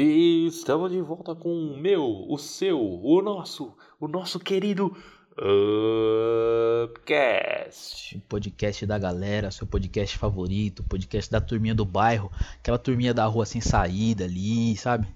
E estamos de volta com o meu, o seu, o nosso, o nosso querido Upcast. O podcast da galera, seu podcast favorito, podcast da turminha do bairro, aquela turminha da rua sem saída ali, sabe?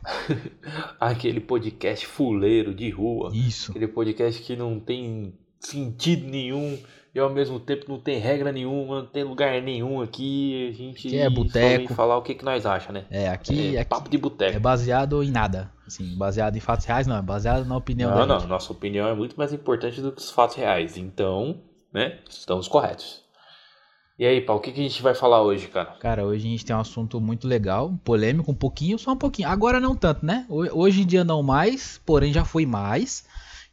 Aquele podcast fuleiro de rua. Isso. Aquele podcast que não tem sentido nenhum e ao mesmo tempo não tem regra nenhuma, não tem lugar nenhum aqui. A gente Que é boteco. falar o que, que nós acha, né? É, aqui, é aqui papo de boteco. é baseado em nada. Assim, baseado em fatos reais, não, é baseado na opinião Não, da não, nossa opinião é muito mais importante do que os fatos reais. Então, né, estamos corretos. E aí, Paulo, o que, que a gente vai falar hoje, cara? Cara, hoje a gente tem um assunto muito legal, polêmico um pouquinho, só um pouquinho. Agora não tanto, né? Ho- Hoje em dia não mais, porém já foi mais.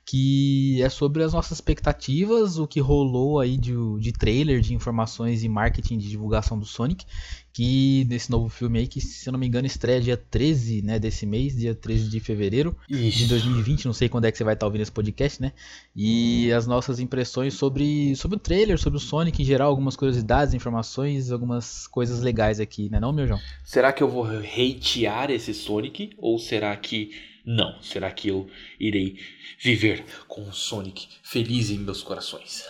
Que é sobre as nossas expectativas, o que rolou aí de, de trailer, de informações e marketing de divulgação do Sonic. Que nesse novo filme aí, que se eu não me engano estreia dia 13 né, desse mês, dia 13 de fevereiro de 2020, não sei quando é que você vai estar ouvindo esse podcast, né? E as nossas impressões sobre, sobre o trailer, sobre o Sonic em geral, algumas curiosidades, informações, algumas coisas legais aqui, né não, meu João? Será que eu vou hatear esse Sonic? Ou será que não? Será que eu irei viver com o Sonic feliz em meus corações?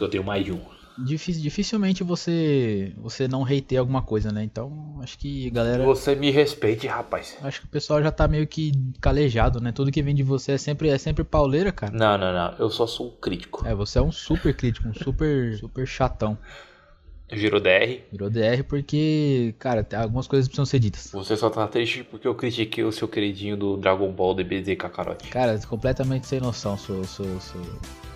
Eu tenho mais de um. Dific- dificilmente você você não hateia alguma coisa, né? Então, acho que galera, Você me respeite, rapaz. acho que o pessoal já tá meio que calejado, né? Tudo que vem de você é sempre é sempre pauleira, cara. Não, não, não. Eu só sou um crítico. É, você é um super crítico, um super super chatão. Giro DR. Virou DR porque, cara, algumas coisas precisam ser ditas. Você só tá triste porque eu critiquei o seu queridinho do Dragon Ball DBZ Kakarote. Cara, completamente sem noção, sou, sou, sou-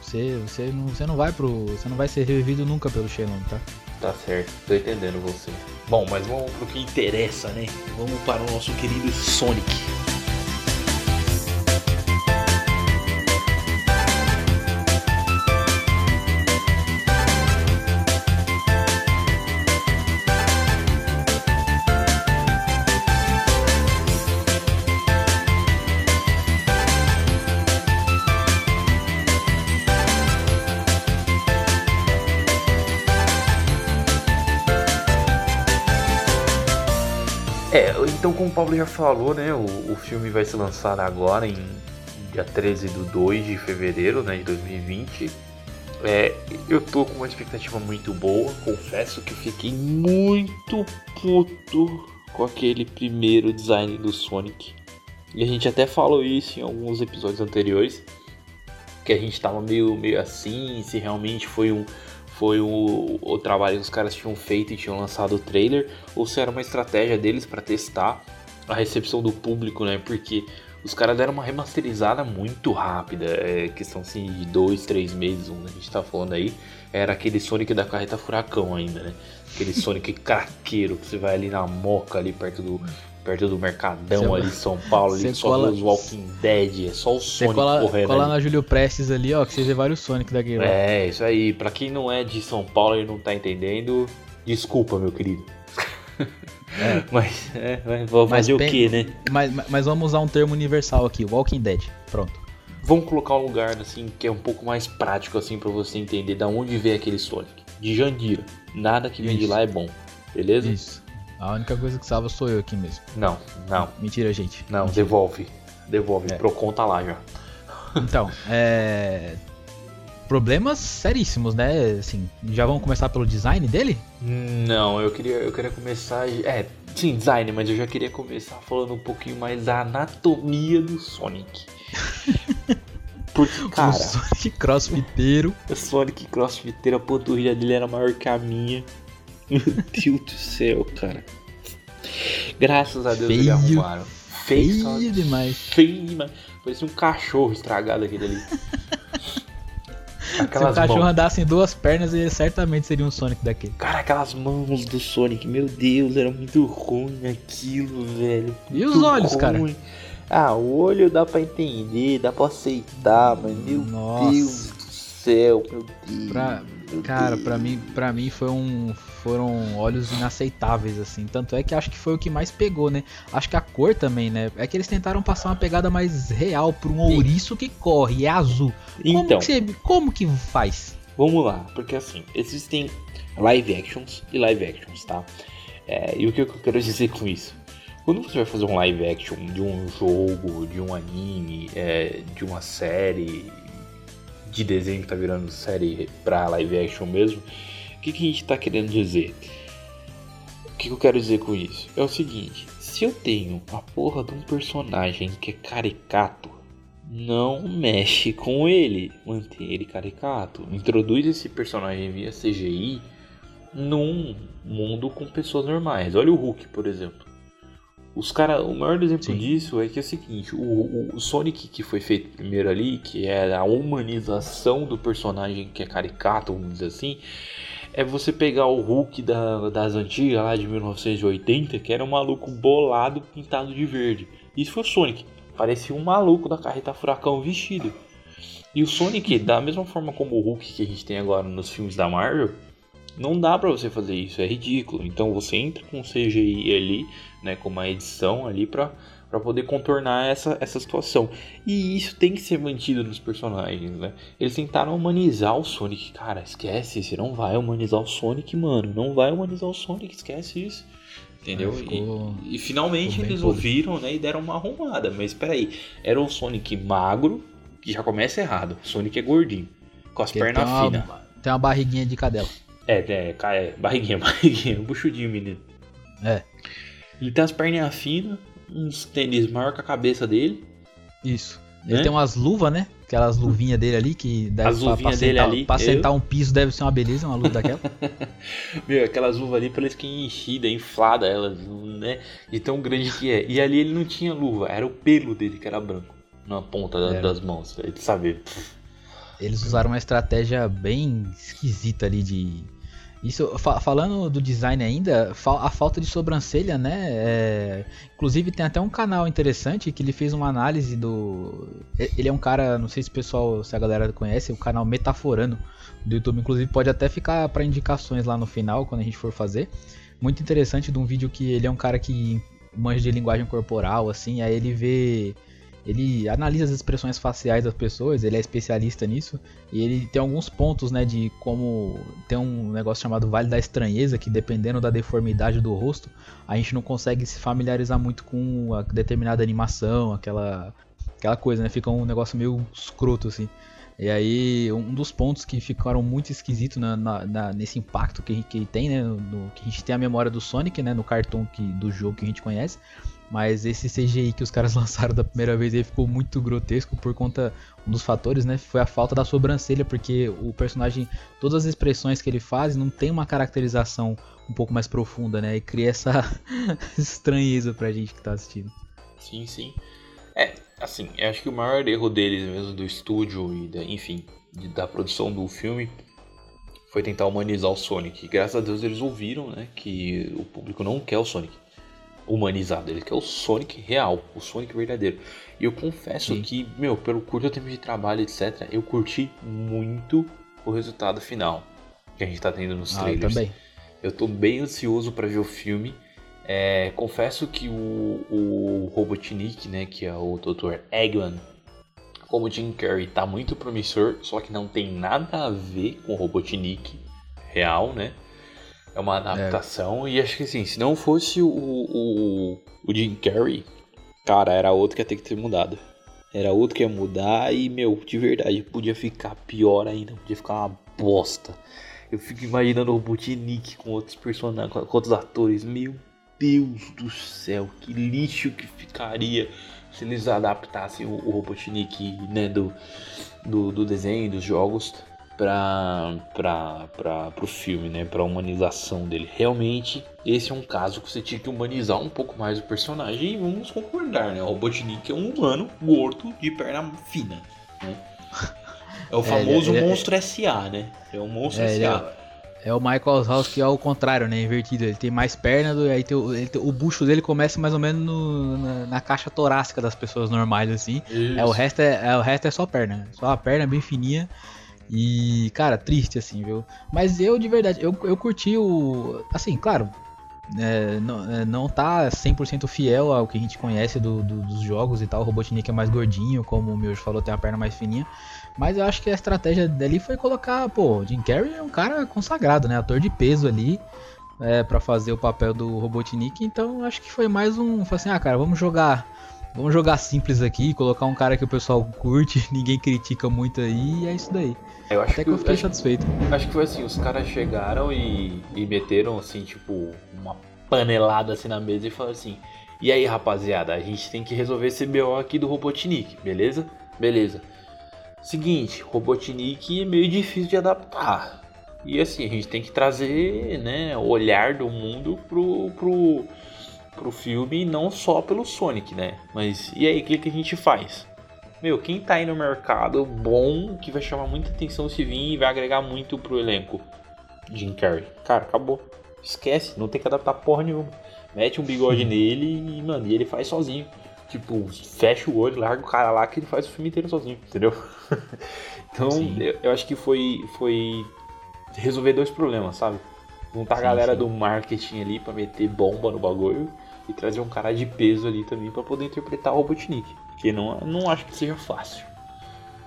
Você, você, não, você não vai pro. Você não vai ser revivido nunca pelo Shenlong, tá? Tá certo, tô entendendo você. Bom, mas vamos pro que interessa, né? Vamos para o nosso querido Sonic. Pablo já falou, né? O, o filme vai ser lançado agora em dia 13 do 2 de fevereiro né, de 2020. É, eu tô com uma expectativa muito boa, confesso que fiquei muito puto com aquele primeiro design do Sonic. E a gente até falou isso em alguns episódios anteriores. Que a gente tava meio, meio assim, se realmente foi um, foi o, o trabalho que os caras tinham feito e tinham lançado o trailer, ou se era uma estratégia deles para testar a recepção do público, né? Porque os caras deram uma remasterizada muito rápida, é, questão assim de dois, três meses, um, a gente tá falando aí, era aquele Sonic da carreta furacão ainda, né? Aquele Sonic craqueiro que você vai ali na moca ali perto do perto do Mercadão Você- ali em São Paulo, ali só cola- os Walking Dead, é só o Sonic cola, correndo cola ali. na Júlio Prestes ali, ó, que você vê vários Sonic daquele lá. É, isso aí. Pra quem não é de São Paulo e não tá entendendo, desculpa, meu querido. mas, é, mas vou Mas fazer o que, né? Mas, mas vamos usar um termo universal aqui, Walking Dead. Pronto. Vamos colocar um lugar assim que é um pouco mais prático assim para você entender da onde veio aquele Sonic. De Jandira. Nada que vem de lá é bom. Beleza? Isso. A única coisa que salva sou eu aqui mesmo. Não, não, Mentira, gente. não, Mentira. devolve. Devolve. É. Procon tá lá já. Então, é. Problemas seríssimos, né? Assim, já vamos começar pelo design dele? Não, eu queria, eu queria começar. É, sim, design, mas eu já queria começar falando um pouquinho mais da anatomia do Sonic. Porque, O cara, Sonic crossfiteiro. o Sonic Crossfiteiro, a panturrilha dele era maior que a minha. Meu Deus do céu, cara. Graças a Deus Feio. eles arrumaram. Feio, Feio demais. feio demais. Parecia um cachorro estragado aquele ali. Se o Aquelas cachorro mãos. andasse em duas pernas, ele certamente seria um Sonic daquele. Cara, aquelas mãos do Sonic, meu Deus, era muito ruim aquilo, velho. E os olhos, cara? ruim. Ah, o olho dá pra entender, dá pra aceitar, mas meu Nossa. Deus céu, meu Deus. Pra- meu Cara, pra mim, pra mim foi um, foram olhos inaceitáveis, assim. Tanto é que acho que foi o que mais pegou, né? Acho que a cor também, né? É que eles tentaram passar uma pegada mais real pra um ouriço que corre é azul. Como, Então, que você, como que faz? vamos lá, porque assim, existem live actions e live actions, tá? É, e o que eu quero dizer com isso? quando você vai fazer um live action de um jogo, de um anime, é, de uma série de desenho que tá virando série pra live action mesmo, o que, que a gente tá querendo dizer? O que, que eu quero dizer com isso? É o seguinte, se eu tenho a porra de um personagem que é caricato, não mexe com ele, mantém ele caricato. Introduz esse personagem via CGI num mundo com pessoas normais. Olha o Hulk, por exemplo. Os cara, o maior exemplo Sim. disso é que é o seguinte, o, o, Sonic que foi feito primeiro ali, que é a humanização do personagem que é caricato, vamos dizer assim, é você pegar o Hulk da, das antigas lá de 1980, que era um maluco bolado pintado de verde. Isso foi o Sonic. Parecia um maluco da carreta furacão vestido. E o Sonic, da mesma forma como o Hulk que a gente tem agora nos filmes da Marvel, não dá para você fazer isso, é ridículo. Então você entra com CGI ali, né, com uma edição ali para para poder contornar essa, essa situação. E isso tem que ser mantido nos personagens, né? Eles tentaram humanizar o Sonic. Cara, esquece, você não vai humanizar o Sonic, mano. Não vai humanizar o Sonic, esquece isso. Entendeu? Ficou... E, e, finalmente eles ouviram né, e deram uma arrumada. Mas espera aí, era o Sonic magro, que já começa errado. O Sonic é gordinho, com as pernas finas. Tem uma barriguinha de cadela. É, é, é, barriguinha, barriguinha, buchudinho, menino. É. Ele tem as perninhas finas, uns tênis maior que a cabeça dele. Isso. Ele né? tem umas luvas, né? Aquelas luvinhas dele ali que deve As luvinhas dele sentar, ali. Pra eu... sentar um piso deve ser uma beleza, uma luva daquela. Meu, aquelas luvas ali parece que enchida, inflada elas, né? De tão grande que é. E ali ele não tinha luva, era o pelo dele que era branco. Na ponta é. das mãos. Ele sabe. Eles usaram uma estratégia bem esquisita ali de isso, fa falando do design ainda, fa a falta de sobrancelha, né? É... Inclusive tem até um canal interessante que ele fez uma análise do. Ele é um cara, não sei se o pessoal, se a galera conhece, o canal Metaforando do YouTube. Inclusive pode até ficar para indicações lá no final quando a gente for fazer. Muito interessante de um vídeo que ele é um cara que manja de linguagem corporal, assim, aí ele vê ele analisa as expressões faciais das pessoas, ele é especialista nisso, e ele tem alguns pontos, né, de como tem um negócio chamado Vale da Estranheza, que dependendo da deformidade do rosto, a gente não consegue se familiarizar muito com a determinada animação, aquela aquela coisa, né, fica um negócio meio escroto assim. E aí, um dos pontos que ficaram muito esquisitos na, na, na, nesse impacto que, que tem, né? No, que a gente tem a memória do Sonic, né? No cartão que, do jogo que a gente conhece. Mas esse CGI que os caras lançaram da primeira vez aí ficou muito grotesco por conta um dos fatores, né? Foi a falta da sobrancelha, porque o personagem, todas as expressões que ele faz não tem uma caracterização um pouco mais profunda, né? E cria essa estranheza pra gente que tá assistindo. Sim, sim. É, assim, eu acho que o maior erro deles mesmo do estúdio e da, enfim, da produção do filme foi tentar humanizar o Sonic. Graças a Deus eles ouviram, né, que o público não quer o Sonic humanizado, ele quer o Sonic real, o Sonic verdadeiro. E eu confesso Sim. que, meu, pelo curto tempo de trabalho, etc., eu curti muito o resultado final que a gente tá tendo nos ah, trailers. Eu, também. eu tô bem ansioso para ver o filme. É, confesso que o, o Robotnik, né, que é o Dr. Eggman, como Jim Carrey, tá muito promissor, só que não tem nada a ver com o Robotnik real, né? É uma adaptação é. e acho que assim, se não fosse o, o, o Jim Carrey, cara, era outro que ia ter que ter mudado. Era outro que ia mudar e, meu, de verdade, podia ficar pior ainda, podia ficar uma bosta. Eu fico imaginando o Robotnik com outros personagens, com outros atores. Meu Deus do céu, que lixo que ficaria se eles adaptassem o, o Robotnik né, do, do, do desenho, dos jogos para o filme, né, para a humanização dele. Realmente, esse é um caso que você tinha que humanizar um pouco mais o personagem e vamos concordar, né? O Robotnik é um humano gordo de perna fina, né? É o é, famoso é, é, monstro é, SA, né? É o monstro é, SA. É, é, o Michael House que é o contrário, né? Invertido. Ele tem mais perna, do, aí tem, ele tem, o bucho dele começa mais ou menos no, na, na, caixa torácica das pessoas normais, assim. É, o, resto é, é, o resto é só perna. Só a perna bem fininha. E, cara, triste assim, viu? Mas eu, de verdade, eu, eu curti o. Assim, claro, é, não, é, não tá 100% fiel ao que a gente conhece do, do, dos jogos e tal. O Robotnik é mais gordinho, como o meu falou, tem a perna mais fininha. Mas eu acho que a estratégia dali foi colocar, pô, Jim Carrey é um cara consagrado, né? Ator de peso ali. é, para fazer o papel do Robotnik, então acho que foi mais um. Foi assim, ah, cara, vamos jogar. Vamos jogar simples aqui, colocar um cara que o pessoal curte, ninguém critica muito aí, e é isso daí. Eu acho Até que, que eu fiquei acho, satisfeito. acho que foi assim, os caras chegaram e, e meteram assim, tipo, uma panelada assim na mesa e falaram assim, e aí rapaziada, a gente tem que resolver esse BO aqui do Robotnik, beleza? Beleza. Seguinte, Robotnik é meio difícil de adaptar. E assim, a gente tem que trazer, né, o olhar do mundo pro, pro, pro filme, não só pelo Sonic, né? Mas e aí, o que, que a gente faz? Meu, quem tá aí no mercado bom, que vai chamar muita atenção se vir e vai agregar muito pro elenco? Jim Carrey. Cara, acabou. Esquece, não tem que adaptar porra nenhuma. Mete um bigode nele e, mano, e ele faz sozinho. Tipo, fecha o olho, larga o cara lá que ele faz o filme inteiro sozinho, entendeu? então, eu, eu, acho que foi, foi resolver dois problemas, sabe? Juntar sim, a galera sim. do marketing ali pra meter bomba no bagulho e trazer um cara de peso ali também para poder interpretar o Robotnik. Que não, não acho que seja fácil.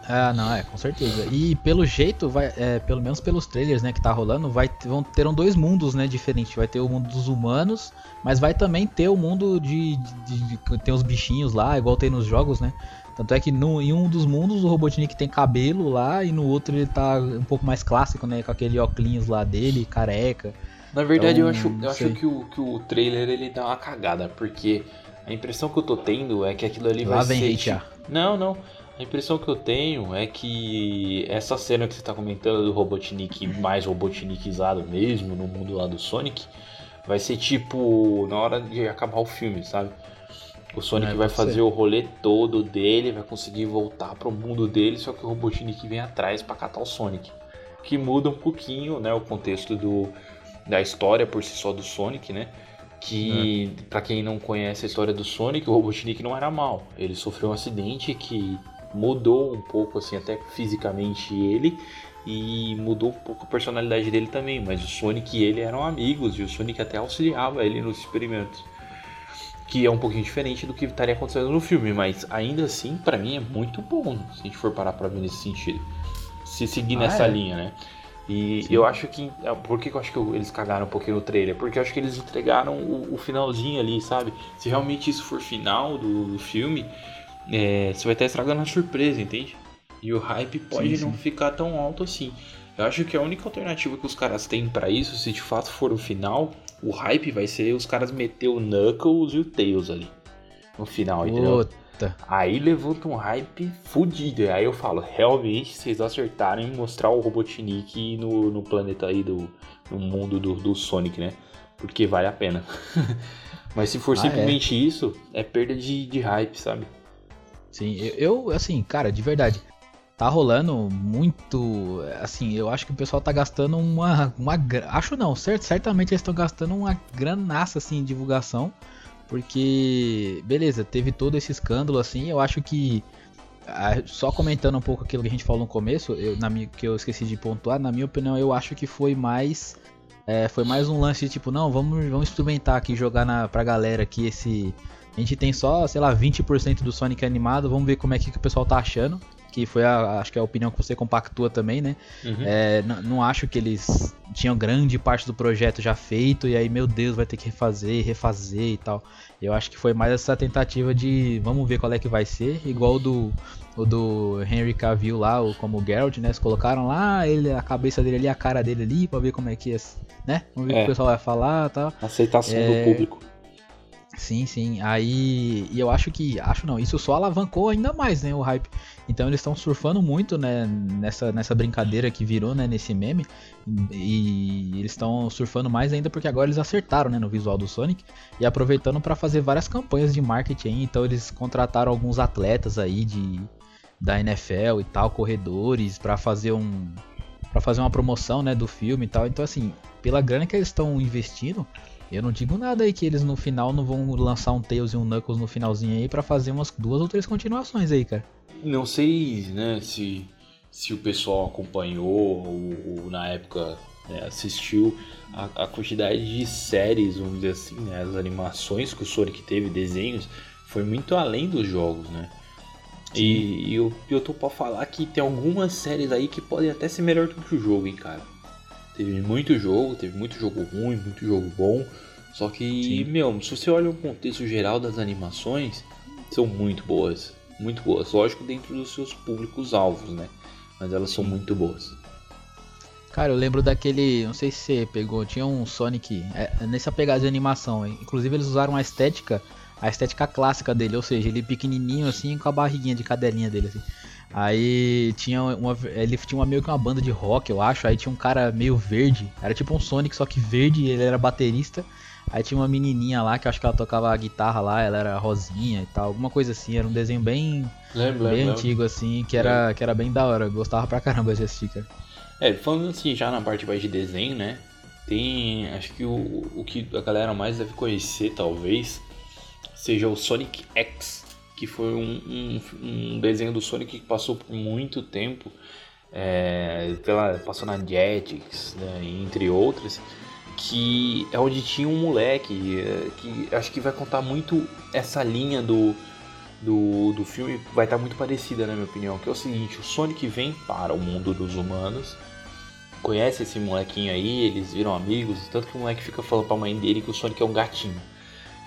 Ah, não, é, com certeza. E pelo jeito, vai, é, pelo menos pelos trailers, né, que tá rolando, vai vão terão dois mundos, né, diferentes. Vai ter o mundo dos humanos, mas vai também ter o mundo de, de, de, de tem os bichinhos lá, igual tem nos jogos, né? Tanto é que no, em um dos mundos o Robotnik tem cabelo lá e no outro ele tá um pouco mais clássico, né, com aquele óculos lá dele, careca. Na verdade, então, eu acho, eu acho que, o, que o trailer ele dá uma cagada, porque a impressão que eu tô tendo é que aquilo ali lá vai vem ser. Hatear. Não, não. A impressão que eu tenho é que essa cena que você está comentando do Robotnik mais Robotnikizado mesmo, no mundo lá do Sonic, vai ser tipo na hora de acabar o filme, sabe? O Sonic é, vai fazer ser. o rolê todo dele, vai conseguir voltar pro mundo dele, só que o Robotnik vem atrás para catar o Sonic. Que muda um pouquinho, né, o contexto do, da história por si só do Sonic, né? Que, é. para quem não conhece a história do Sonic, o Robotnik não era mal. Ele sofreu um acidente que mudou um pouco, assim, até fisicamente ele. E mudou um pouco a personalidade dele também. Mas o Sonic e ele eram amigos. E o Sonic até auxiliava ele nos experimentos. Que é um pouquinho diferente do que estaria acontecendo no filme. Mas ainda assim, para mim é muito bom. Se a gente for parar pra ver nesse sentido. Se seguir ah, nessa é? linha, né? E Sim. eu acho que. É, por que eu acho que eles cagaram um pouquinho no trailer? Porque eu acho que eles entregaram o, o finalzinho ali, sabe? Se realmente isso for final do, do filme, é, você vai estar estragando a surpresa, entende? E o hype pode sim, não ficar tão alto assim. Eu acho que a única alternativa que os caras têm para isso, se de fato for o final, o hype vai ser os caras meter o Knuckles e o Tails ali. No final, entendeu? Aí levanta um hype fudido. Aí eu falo, realmente, vocês acertaram em mostrar o Robotnik no, no planeta aí do. no mundo do, do Sonic, né? Porque vale a pena. Mas se for ah, simplesmente é. isso, é perda de, de hype, sabe? Sim, eu, assim, cara, de verdade, tá rolando muito. Assim, eu acho que o pessoal tá gastando uma. uma acho não, certo, certamente eles estão gastando uma granaça assim em divulgação. Porque, beleza, teve todo esse escândalo assim. Eu acho que. Só comentando um pouco aquilo que a gente falou no começo, eu, na minha, que eu esqueci de pontuar, na minha opinião, eu acho que foi mais. É, foi mais um lance de tipo, não, vamos, vamos experimentar aqui, jogar na, pra galera aqui esse, a gente tem só, sei lá, 20% do Sonic animado. Vamos ver como é que, que o pessoal tá achando. Que foi a, acho que é a opinião que você compactua também, né? Uhum. É, não acho que eles tinham grande parte do projeto já feito. E aí, meu Deus, vai ter que refazer, refazer e tal. Eu acho que foi mais essa tentativa de vamos ver qual é que vai ser. Igual o do, o do Henry Cavill lá, como o Geralt, né? Eles colocaram lá ele, a cabeça dele ali, a cara dele ali, pra ver como é que é, né? Vamos ver é. o que o pessoal vai falar e tal. Aceitação é... do público. Sim, sim. Aí, e eu acho que, acho não, isso só alavancou ainda mais, né, o hype. Então eles estão surfando muito, né, nessa, nessa brincadeira que virou, né, nesse meme. E eles estão surfando mais ainda porque agora eles acertaram, né, no visual do Sonic e aproveitando para fazer várias campanhas de marketing. Então eles contrataram alguns atletas aí de da NFL e tal, corredores para fazer um para fazer uma promoção, né, do filme e tal. Então assim, pela grana que eles estão investindo, eu não digo nada aí que eles no final não vão lançar um Tails e um Knuckles no finalzinho aí para fazer umas duas ou três continuações aí, cara. Não sei, né, se, se o pessoal acompanhou ou, ou na época né, assistiu a, a, quantidade de séries, vamos dizer assim, né, as animações que o Sonic teve, desenhos, foi muito além dos jogos, né? E, e, eu, eu tô pra falar que tem algumas séries aí que podem até ser melhor do que o jogo, hein, cara. Teve muito jogo, teve muito jogo ruim, muito jogo bom. Só que, Sim. meu, se você olha o contexto geral das animações, são muito boas. Muito boas. Lógico, dentro dos seus públicos-alvos, né? Mas elas são muito boas. Cara, eu lembro daquele. Não sei se você pegou, tinha um Sonic. é, nessa pegada de animação. hein? Inclusive, eles usaram a estética. A estética clássica dele, ou seja, ele pequenininho assim com a barriguinha de cadelinha dele assim. Aí tinha uma. Ele tinha meio que uma banda de rock, eu acho. Aí tinha um cara meio verde. Era tipo um Sonic, só que verde, ele era baterista. Aí tinha uma menininha lá que eu acho que ela tocava a guitarra lá, ela era rosinha e tal, alguma coisa assim. Era um desenho bem, Lembra, bem antigo assim, que era, que era bem da hora. Eu gostava pra caramba de assistir, cara. É, falando assim, já na parte mais de desenho, né? Tem. Acho que o, o que a galera mais deve conhecer, talvez, seja o Sonic X, que foi um, um, um desenho do Sonic que passou por muito tempo. É, pela, passou na Jetix, né, entre outras. Que é onde tinha um moleque é, que acho que vai contar muito essa linha do, do, do filme vai estar muito parecida, na minha opinião. Que é o seguinte: o Sonic vem para o mundo dos humanos, conhece esse molequinho aí, eles viram amigos, tanto que o moleque fica falando pra mãe dele que o Sonic é um gatinho.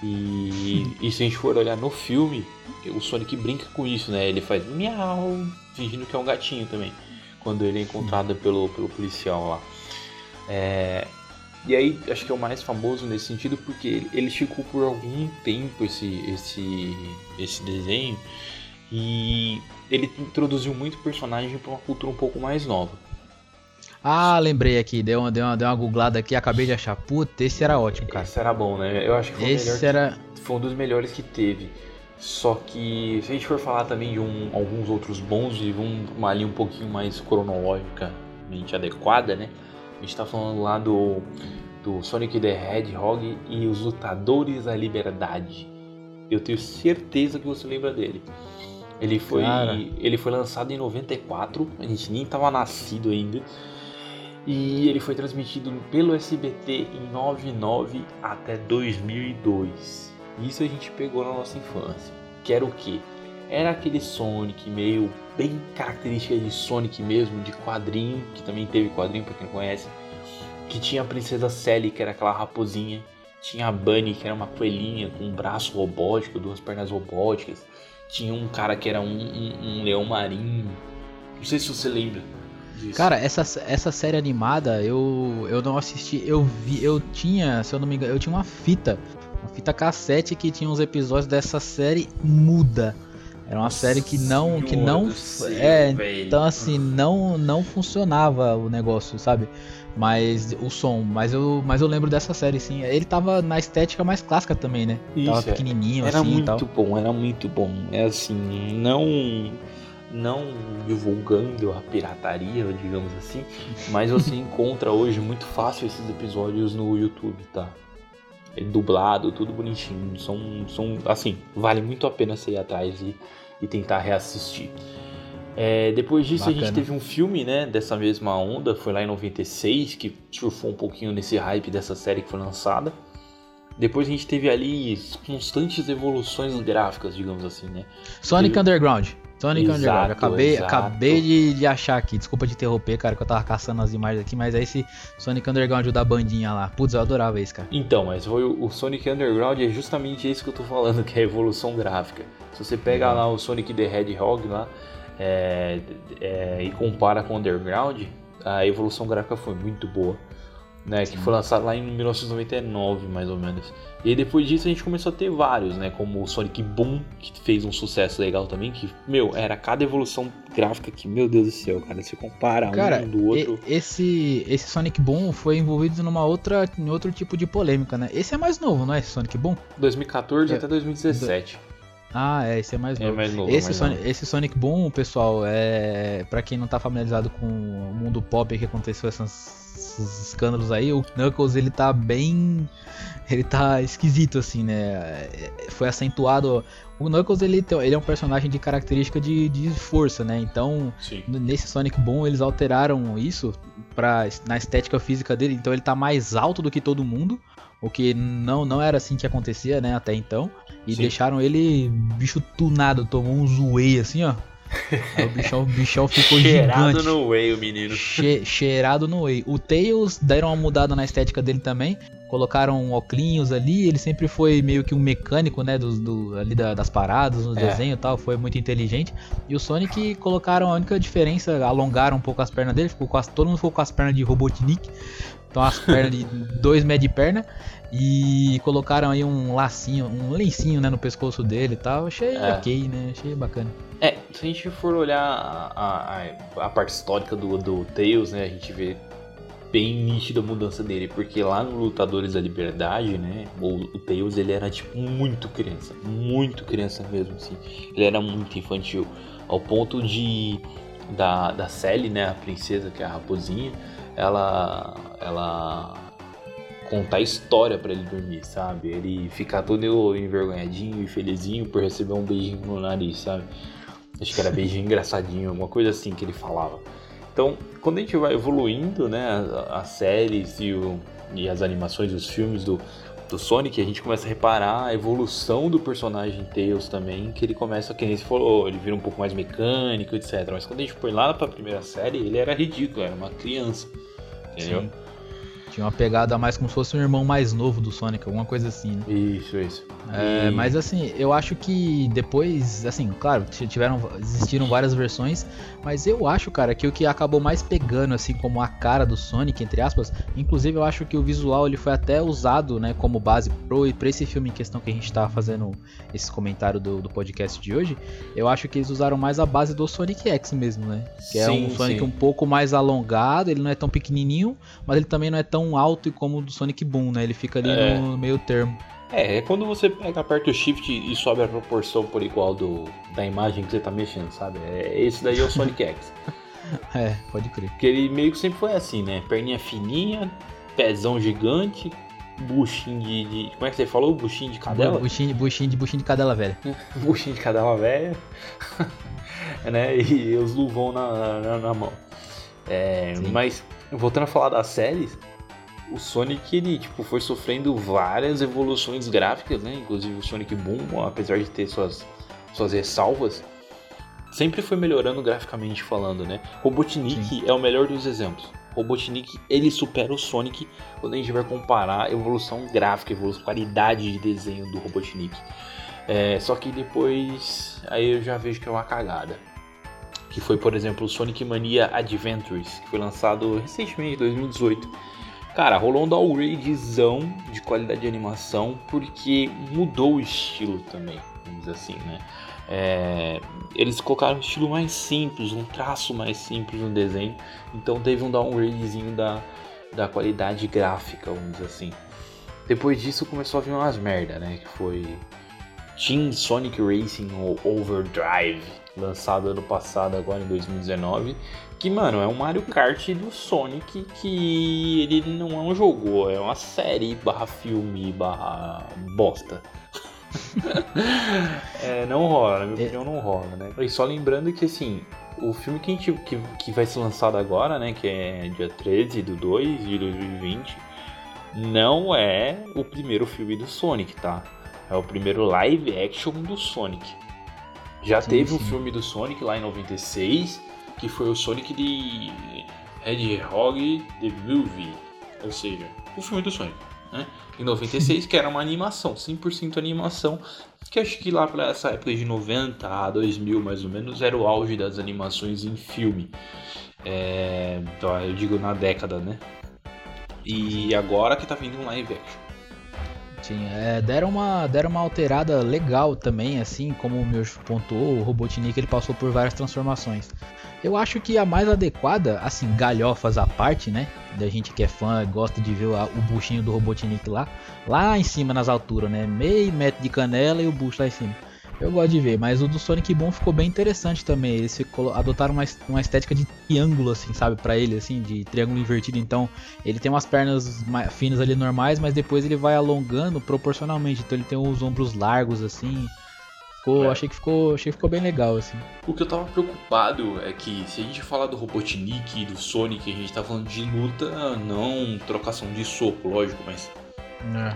E, e se a gente for olhar no filme, o Sonic brinca com isso, né? Ele faz miau, fingindo que é um gatinho também, quando ele é encontrado pelo, pelo policial lá. É, e aí, acho que é o mais famoso nesse sentido porque ele, esticou por algum tempo esse, esse, esse desenho e ele introduziu muito personagem para uma cultura um pouco mais nova. Ah, lembrei aqui, deu uma, deu uma, deu uma googlada aqui, acabei de achar. Puta, esse era ótimo, cara. Esse era bom, né? Eu acho que foi, o melhor Esse que- era. foi um dos melhores que teve. Só que se a gente for falar também de um- alguns outros bons e um- uma linha um pouquinho mais cronologicamente adequada, né? A gente tá falando lá do, do Sonic the Hedgehog e os Lutadores da Liberdade. Eu tenho certeza que você lembra dele. Ele foi, Cara. ele foi lançado em 94, a gente nem tava nascido ainda. E ele foi transmitido pelo SBT em 99 até 2002. Isso a gente pegou na nossa infância. Que era o quê? Era aquele Sonic meio bem característica de Sonic mesmo, de quadrinho, que também teve quadrinho pra quem não conhece. Que tinha a Princesa Sally, que era aquela raposinha. Tinha a Bunny, que era uma coelhinha com um braço robótico, duas pernas robóticas. Tinha um cara que era um, um- um leão marinho. Não sei se você lembra disso. Cara, essa, essa série animada eu, eu não assisti, eu vi, eu tinha, se eu não me engano, eu tinha uma fita, uma fita cassete que tinha uns episódios dessa série muda. Era uma série que não, que não, céu, é, velho. então assim não, não funcionava o negócio, sabe? Mas o som, mas eu, mas eu lembro dessa série sim. Ele tava na estética mais clássica também, né? tava Isso, é. pequenininho Era assim e muito tal. bom, era muito bom. É assim, não não divulgando a pirataria, digamos assim, mas você encontra hoje muito fácil esses episódios no YouTube, tá? É dublado, tudo bonitinho. São, são assim, vale muito a pena você ir atrás e, e tentar reassistir. É, depois disso a Bacana. gente teve um filme, né, dessa mesma onda, foi lá em 96, que surfou um pouquinho nesse hype dessa série que foi lançada. Depois a gente teve ali constantes evoluções gráficas, digamos assim, né? Sonic Ele- Underground. Sonic Exato, Underground. Acabei, exato. acabei de, de achar aqui. Desculpa de interromper, cara, que eu tava caçando as imagens aqui, mas é esse Sonic Underground da bandinha lá. Putz, eu adorava esse, cara. Então, mas foi o o Sonic Underground é justamente isso que eu tô falando, que é a evolução gráfica. Se você pega lá o Sonic the Hedgehog lá é, é, e compara com o Underground, a evolução gráfica foi muito boa. Né, que foi lançado lá em 1999, mais ou menos. E aí depois disso a gente começou a ter vários, né? Como o Sonic Boom, que fez um sucesso legal também, que, meu, era cada evolução gráfica que, meu Deus do céu, cara, se compara Cara, um do outro. esse, esse Sonic Boom foi envolvido numa outra, em outro tipo de polêmica, né? Esse é mais novo, não é esse Sonic Boom? 2014 É. até 2017. Ah, é, esse é mais É novo. mais novo. Esse, mais Sonic, novo. esse Sonic Boom, pessoal, é para quem não tá familiarizado com o mundo pop que aconteceu esses, esses escândalos aí, o Knuckles ele tá bem, ele tá esquisito assim, né? É, Foi acentuado. O Knuckles ele, ele é um personagem de característica de, de força, né? Então Sim. nesse Sonic Boom eles alteraram isso para na estética física dele, então ele tá mais alto do que todo mundo, o que não, não era assim que acontecia, né, até então. E Sim. deixaram ele bicho tunado, tomou um zoei assim, ó. Aí o bichão, o bichão ficou Cheirado gigante. no whey, o menino. Che- cheirado no whey. O Tails deram uma mudada na estética dele também. Colocaram óculos ali. Ele sempre foi meio que um mecânico, né? Do, do- ali da- das paradas, no É. desenho e tal. Foi muito inteligente. E o Sonic colocaram a única diferença, alongaram um pouco as pernas dele. Ficou as- todo mundo ficou com as pernas de Robotnik. Então as pernas de dois metros de perna. E colocaram aí um lacinho, um lencinho né, no pescoço dele e tal. Achei É. ok, né? Achei bacana. É, se a gente for olhar a, a, a parte histórica do, do Tails, né, a gente vê bem nítida a mudança dele, porque lá no Lutadores da Liberdade, né, o, o Tails ele era tipo muito criança, muito criança mesmo, assim, ele era muito infantil, ao ponto de da, da Sally, né, a princesa que é a raposinha, ela ela contar história pra ele dormir, sabe? Ele ficar todo envergonhadinho e felizinho por receber um beijinho no nariz, sabe? Acho que era beijinho engraçadinho, alguma coisa assim que ele falava. Então, quando a gente vai evoluindo, né, as, séries e, o- e as animações, os filmes do, do Sonic, a gente começa a reparar a evolução do personagem Tails também, que ele começa, que nem você falou, ele vira um pouco mais mecânico, etc. Mas quando a gente põe lá pra primeira série, ele era ridículo, era uma criança, entendeu? Sim. Tinha uma pegada mais como se fosse um irmão mais novo do Sonic, alguma coisa assim, né? Isso, isso. É, E- mas assim, eu acho que depois, assim, claro, tiveram, existiram várias versões, mas eu acho, cara, que o que acabou mais pegando, assim, como a cara do Sonic, entre aspas, inclusive eu acho que o visual ele foi até usado, né, como base pro, pra esse filme em questão que a gente tá fazendo esse comentário do, do podcast de hoje, eu acho que eles usaram mais a base do Sonic X mesmo, né? Que é Sim, um Sonic sim. um pouco mais alongado, ele não é tão pequenininho, mas ele também não é tão alto como o do Sonic Boom, né? Ele fica ali É. no meio termo. É, é quando você pega, aperta o shift e sobe a proporção por igual do, da imagem que você tá mexendo, sabe? É, esse daí é o Sonic X. É, pode crer. Porque ele meio que sempre foi assim, né? Perninha fininha, pezão gigante, buchinho de, de- Como é que você falou? Buchinho de cadela? Buchinho, buchinho, de, buchinho de cadela velha. buchinho de cadela velha. né? E os luvão na, na, na mão. É, mas, voltando a falar das séries, o Sonic ele tipo, foi sofrendo várias evoluções gráficas, né? Inclusive o Sonic Boom, apesar de ter suas, suas ressalvas, sempre foi melhorando graficamente falando, né? Robotnik é o melhor dos exemplos. Robotnik ele supera o Sonic quando a gente vai comparar a evolução gráfica, a evolução, qualidade de desenho do Robotnik. É, só que depois aí eu já vejo que é uma cagada. Que foi, por exemplo, o Sonic Mania Adventures, que foi lançado recentemente, em 2018. Cara, rolou um downgradezão de qualidade de animação, porque mudou o estilo também, vamos dizer assim, né? É, eles colocaram um estilo mais simples, um traço mais simples no desenho, então teve um downgradezinho da, da qualidade gráfica, vamos dizer assim. Depois disso começou a vir umas merda, né? Que foi Team Sonic Racing Overdrive, lançado ano passado, agora em 2019. Que, mano, é um Mario Kart do Sonic que ele não é um jogo, é uma série barra filme barra bosta. é, não rola, na minha opinião não rola, né? E só lembrando que, assim, o filme que, a gente, que, que vai ser lançado agora, né, que é dia 13 do 2 de 2020, não é o primeiro filme do Sonic, tá? É o primeiro live action do Sonic. Já Sim, teve um sim. filme do Sonic lá em 96, que foi o Sonic de Hedgehog The Movie, ou seja, o filme do Sonic, né? Em 96, que era uma animação, 100% animação, que acho que lá para essa época de 90 a 2000 mais ou menos era o auge das animações em filme. É, então, eu digo na década, né? E agora que tá vindo um live action. Sim, é, deram, uma, deram uma alterada legal também, assim como o meu pontuou, o Robotnik ele passou por várias transformações. Eu acho que a mais adequada, assim, galhofas à parte, né? Da gente que é fã, gosta de ver o buchinho do Robotnik lá, lá em cima nas alturas, né? Meio metro de canela e o bucho lá em cima. Eu gosto de ver, mas o do Sonic Boom ficou bem interessante também. Eles ficou- adotaram uma, uma estética de triângulo, assim, sabe, Pra ele, assim, de triângulo invertido. Então, ele tem umas pernas mais finas ali normais, mas depois ele vai alongando proporcionalmente. Então, ele tem os ombros largos, assim. Ficou, É. achei que ficou, achei que ficou bem legal, assim. O que eu tava preocupado é que se a gente falar do Robotnik e do Sonic, a gente tá falando de luta, não trocação de soco, lógico, mas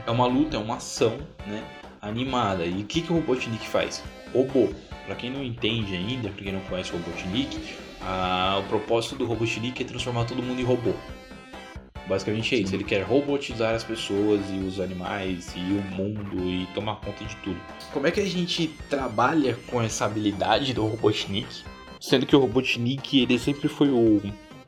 é uma luta, é uma ação, né? Animada. E o que, que o Robotnik faz? Robô. Para quem não entende ainda, para quem não conhece o Robotnik, a, o propósito do Robotnik é transformar todo mundo em robô. Basicamente é isso, ele quer robotizar as pessoas e os animais e o mundo e tomar conta de tudo. Como é que a gente trabalha com essa habilidade do Robotnik? Sendo que o Robotnik ele sempre foi o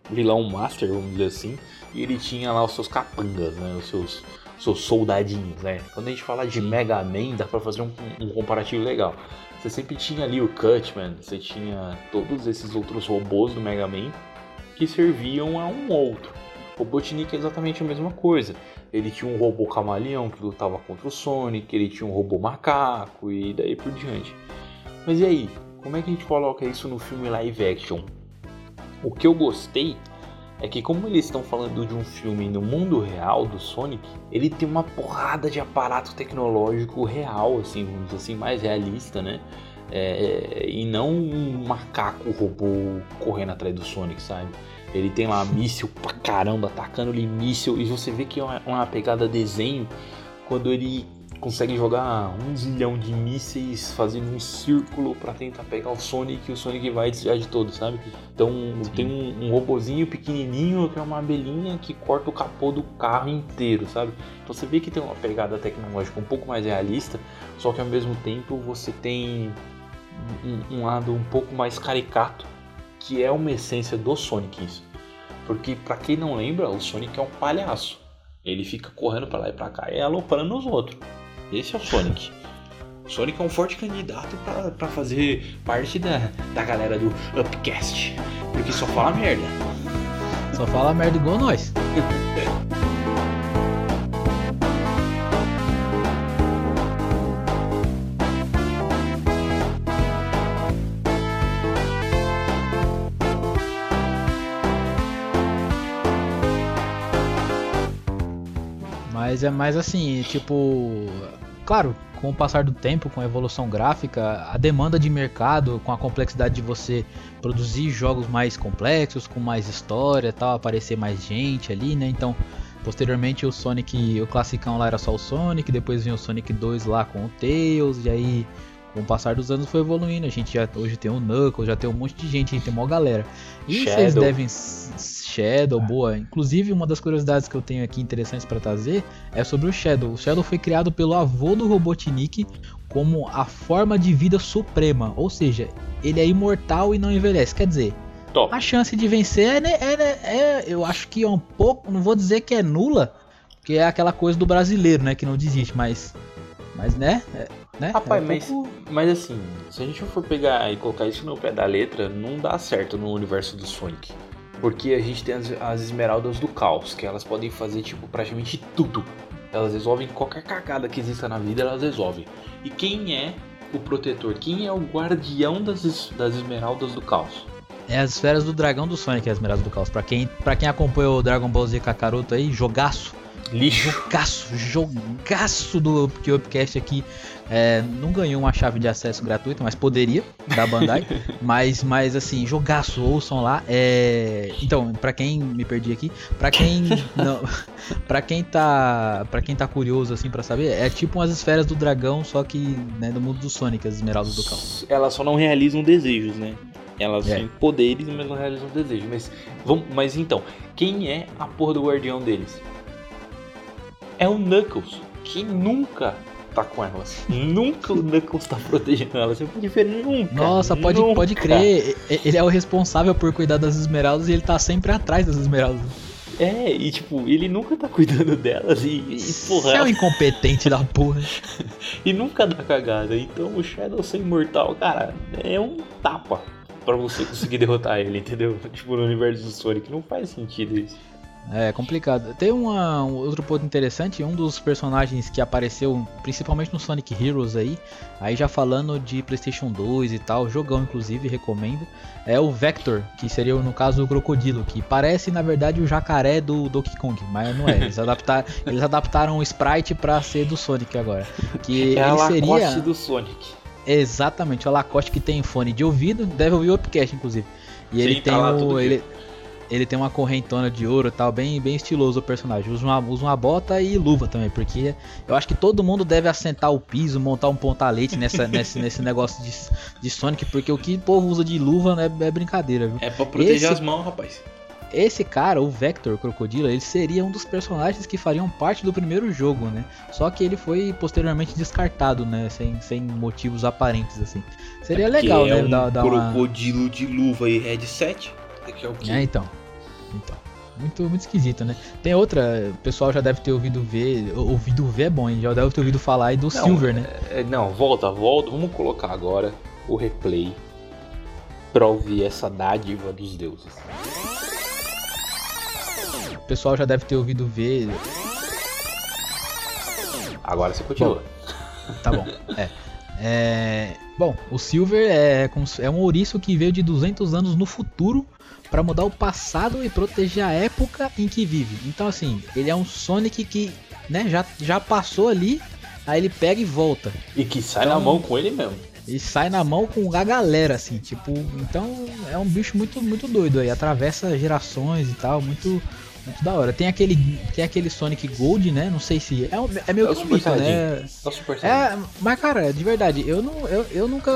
vilão master, vamos dizer assim, e ele tinha lá os seus capangas, né, os seus, seus soldadinhos, né. Quando a gente fala de. Mega Man, dá pra fazer um, um comparativo legal. Você sempre tinha ali o Cutman, você tinha todos esses outros robôs do Mega Man que serviam a um outro. Robotnik é exatamente a mesma coisa. Ele tinha um robô camaleão que lutava contra o Sonic, ele tinha um robô macaco e daí por diante. Mas e aí? Como é que a gente coloca isso no filme live action? O que eu gostei é que como eles estão falando de um filme no mundo real do Sonic, ele tem uma porrada de aparato tecnológico real, assim, vamos dizer assim, mais realista, né? É, e não um macaco robô correndo atrás do Sonic, sabe? Ele tem lá míssil pra caramba, atacando-lhe míssil. E você vê que é uma, uma pegada desenho quando ele consegue jogar um zilhão de mísseis fazendo um círculo para tentar pegar o Sonic e o Sonic vai desviar de todos, sabe? Então Sim. tem um, um robozinho pequenininho que é uma abelhinha que corta o capô do carro inteiro, sabe? Então você vê que tem uma pegada tecnológica um pouco mais realista, só que ao mesmo tempo você tem um, um lado um pouco mais caricato que é uma essência do Sonic isso. Porque para quem não lembra, o Sonic é um palhaço. Ele fica correndo para lá e para cá e aloprando os outros. Esse é o Sonic. O Sonic é um forte candidato para fazer parte da, da galera do Upcast. Porque só fala merda. Só fala merda igual nós. Mas é mais assim, tipo. Claro, com o passar do tempo, com a evolução gráfica, a demanda de mercado, com a complexidade de você produzir jogos mais complexos, com mais história tal, aparecer mais gente ali, né? Então, posteriormente o Sonic, o classicão lá era só o Sonic, depois vinha o Sonic 2 lá com o Tails, e aí com o passar dos anos foi evoluindo. A gente já hoje tem o Knuckles, já tem um monte de gente, a gente tem uma galera. E Shadow. vocês devem Shadow, boa. Inclusive, uma das curiosidades que eu tenho aqui interessantes para trazer é sobre o Shadow. O Shadow foi criado pelo avô do Robotnik como a forma de vida suprema, ou seja, ele é imortal e não envelhece. Quer dizer, Top. a chance de vencer é, é, é, eu acho que é um pouco, não vou dizer que é nula, porque é aquela coisa do brasileiro, né, que não desiste, mas, mas né, é, né? Rapaz, é um mas, pouco... mas assim, se a gente for pegar e colocar isso no pé da letra, não dá certo no universo do Sonic. Porque a gente tem as, as esmeraldas do caos, que elas podem fazer tipo praticamente tudo. Elas resolvem qualquer cagada que exista na vida, elas resolvem. E quem é o protetor? Quem é o guardião das, das esmeraldas do caos? É as esferas do dragão do Sonic, as esmeraldas do caos. Pra quem, pra quem acompanhou o Dragon Ball Z Kakaroto aí, jogaço. Lixo. Jogaço, jogaço do Upcast aqui. É, não ganhou uma chave de acesso gratuita, mas poderia, da Bandai. mas, mas assim, jogaço, ouçam lá. É... Então, para quem me perdi aqui, para quem não, para quem tá, para quem tá curioso assim para saber, é tipo umas esferas do dragão, só que né, do mundo do Sonic, as esmeraldas do caos. Elas só não realizam desejos, né? Elas é. têm poderes, mas não realizam desejos. Mas, vamos, mas então, quem é a porra do guardião deles? É o Knuckles, que nunca tá com elas. nunca o Knuckles tá protegendo elas. Você pode ver nunca. Nossa, pode, nunca. pode crer. Ele é o responsável por cuidar das esmeraldas e ele tá sempre atrás das esmeraldas. É, e tipo, ele nunca tá cuidando delas e, e porra. É um incompetente da porra. e nunca dá cagada. Então o Shadow ser imortal, cara, é um tapa para você conseguir derrotar ele, entendeu? Tipo, no universo do Sonic não faz sentido isso. É complicado. Tem uma, um outro ponto interessante, um dos personagens que apareceu principalmente no Sonic Heroes aí, aí já falando de PlayStation 2 e tal, jogão inclusive, recomendo, é o Vector, que seria no caso o crocodilo, que parece na verdade o jacaré do Donkey Kong, mas não é. Eles, adaptar, eles adaptaram o sprite para ser do Sonic agora. Que é ele a seria do Sonic. Exatamente, o Lacoste que tem fone de ouvido, deve ouvir o Upcast inclusive. E Sim, ele tem tá o ele, ele tem uma correntona de ouro e tal, bem, bem estiloso o personagem. Usa uma, usa uma bota e luva também, porque eu acho que todo mundo deve assentar o piso, montar um pontalete nessa, nesse, nesse negócio de, de Sonic, porque o que o povo usa de luva né, é brincadeira, viu? É pra proteger Esse... as mãos, rapaz. Esse cara, o Vector Crocodilo, ele seria um dos personagens que fariam parte do primeiro jogo, né? Só que ele foi posteriormente descartado, né? Sem, sem motivos aparentes, assim. Seria é legal, né? É um dar, dar crocodilo uma... de luva e headset. É, o quê? é então. Então. Muito, muito esquisito, né? Tem outra, o pessoal já deve ter ouvido ver, ouvido ver é bom, hein? Já deve ter ouvido falar aí do não, Silver, né? É, não, volta, volta, vamos colocar agora o replay pra ouvir essa dádiva dos deuses. O pessoal já deve ter ouvido ver. Agora você continua. Bom, tá bom. É. é. Bom, o Silver é, é um ouriço que veio de 200 anos no futuro para mudar o passado e proteger a época em que vive. Então, assim, ele é um Sonic que né, já, já passou ali, aí ele pega e volta. E que sai então, na mão com ele mesmo. E sai na mão com a galera, assim, tipo. Então é um bicho muito, muito doido aí. Atravessa gerações e tal, muito, muito da hora. Tem aquele, tem aquele Sonic Gold, né? Não sei se. É, é meio é que um mito, né? É é, mas, cara, de verdade, eu, não, eu, eu nunca.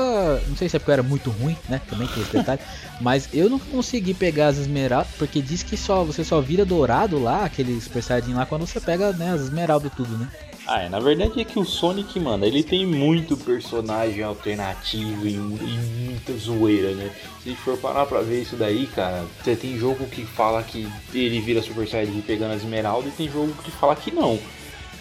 Não sei se é porque eu era muito ruim, né? Também tem esse detalhe. mas eu nunca consegui pegar as esmeraldas, porque diz que só você só vira dourado lá, aquele Super Saiyajin lá, quando você pega né, as esmeraldas tudo, né? Ah, é, na verdade é que o Sonic, mano, ele tem muito personagem alternativo e, e, muita zoeira, né? Se for parar pra ver isso daí, cara, você tem jogo que fala que ele vira Super Saiyajin pegando as esmeraldas e tem jogo que fala que não.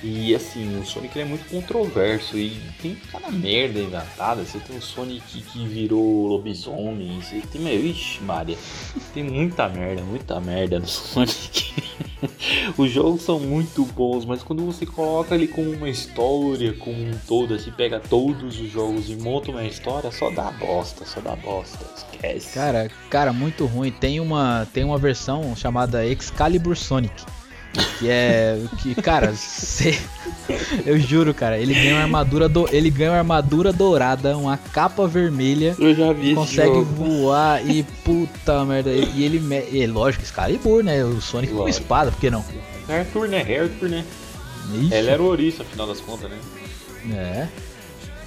E assim, o Sonic é muito controverso e tem cada merda inventada. Você tem o Sonic que virou lobisomem, você tem meio. Ixi, Maria, tem muita merda, muita merda no Sonic. Os jogos são muito bons, mas quando você coloca ele como uma história, como um todo, assim, pega todos os jogos e monta uma história, só dá bosta, só dá bosta. Esquece. Cara, cara, muito ruim. Tem uma, tem uma versão chamada Excalibur Sonic que é. Que, cara, cê, eu juro, cara, ele ganha uma armadura do, ele ganha uma armadura dourada, uma capa vermelha. Eu já vi Consegue jogo. voar e puta merda. E ele. E, lógico, Excalibur, né? O Sonic lógico. com espada, por que não? É Arthur, né? É Arthur, né? Ixi. Ele era o ouriço, afinal das contas, né? É.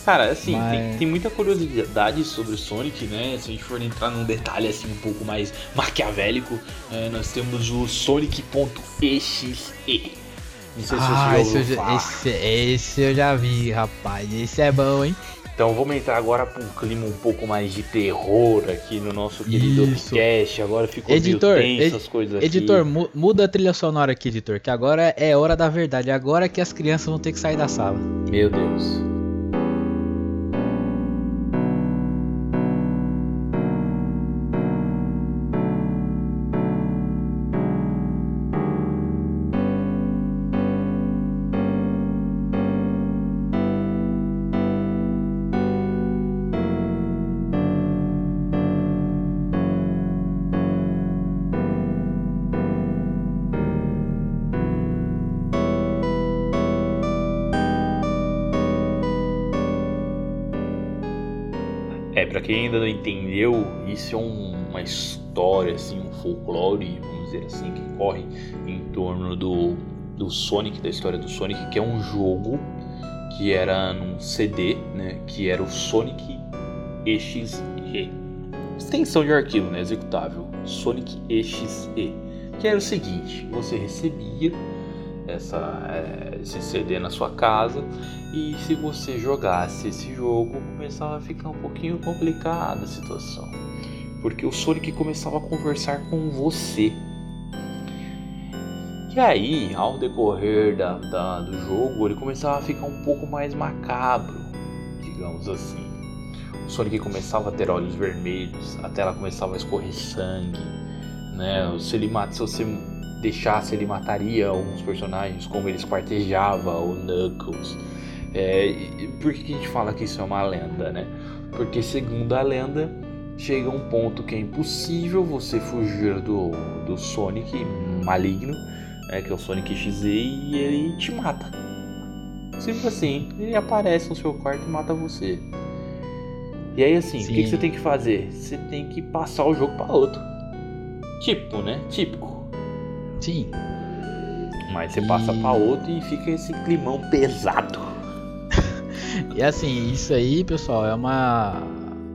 Cara, assim, Mas... tem, tem, muita curiosidade sobre o Sonic, né? Se a gente for entrar num detalhe assim um pouco mais maquiavélico, é, nós temos o Sonic.exe. Não sei ah, se você esse, eu, esse, esse eu já vi, rapaz. Esse é bom, hein? Então vamos entrar agora para um clima um pouco mais de terror aqui no nosso querido podcast. Agora ficou editor, meio tenso ed, as coisas. Editor, muda a trilha sonora aqui, editor, que agora é hora da verdade. Agora que as crianças vão ter que sair da sala. Meu Deus. Quem ainda não entendeu, isso é um, uma história, assim, um folclore, vamos dizer assim, que corre em torno do, do Sonic, da história do Sonic, que é um jogo que era num CD, né, que era o Sonic EXE. Extensão de arquivo, né, executável, Sonic EXE. Que era o seguinte, você recebia essa, é, esse CD na sua casa e se você jogasse esse jogo, começava a ficar um pouquinho complicada a situação. Porque o Sonic começava a conversar com você. E aí, ao decorrer da, da, do jogo, ele começava a ficar um pouco mais macabro, digamos assim. O Sonic começava a ter olhos vermelhos, a tela começava a escorrer sangue, né? Se, ele, se você deixasse, ele mataria alguns personagens, como ele esquartejava o Knuckles é, por que a gente fala que isso é uma lenda, né? Porque segundo a lenda, chega um ponto que é impossível você fugir do, do Sonic maligno, né, que é o Sonic XZ, e ele te mata. Simples assim, ele aparece no seu quarto e mata você. E aí assim, Sim. o que, que, você tem que fazer? Você tem que passar o jogo para outro. Tipo, né? Típico. Sim. Mas você e... passa pra outro e fica esse climão pesado. e assim, isso aí, pessoal, é uma.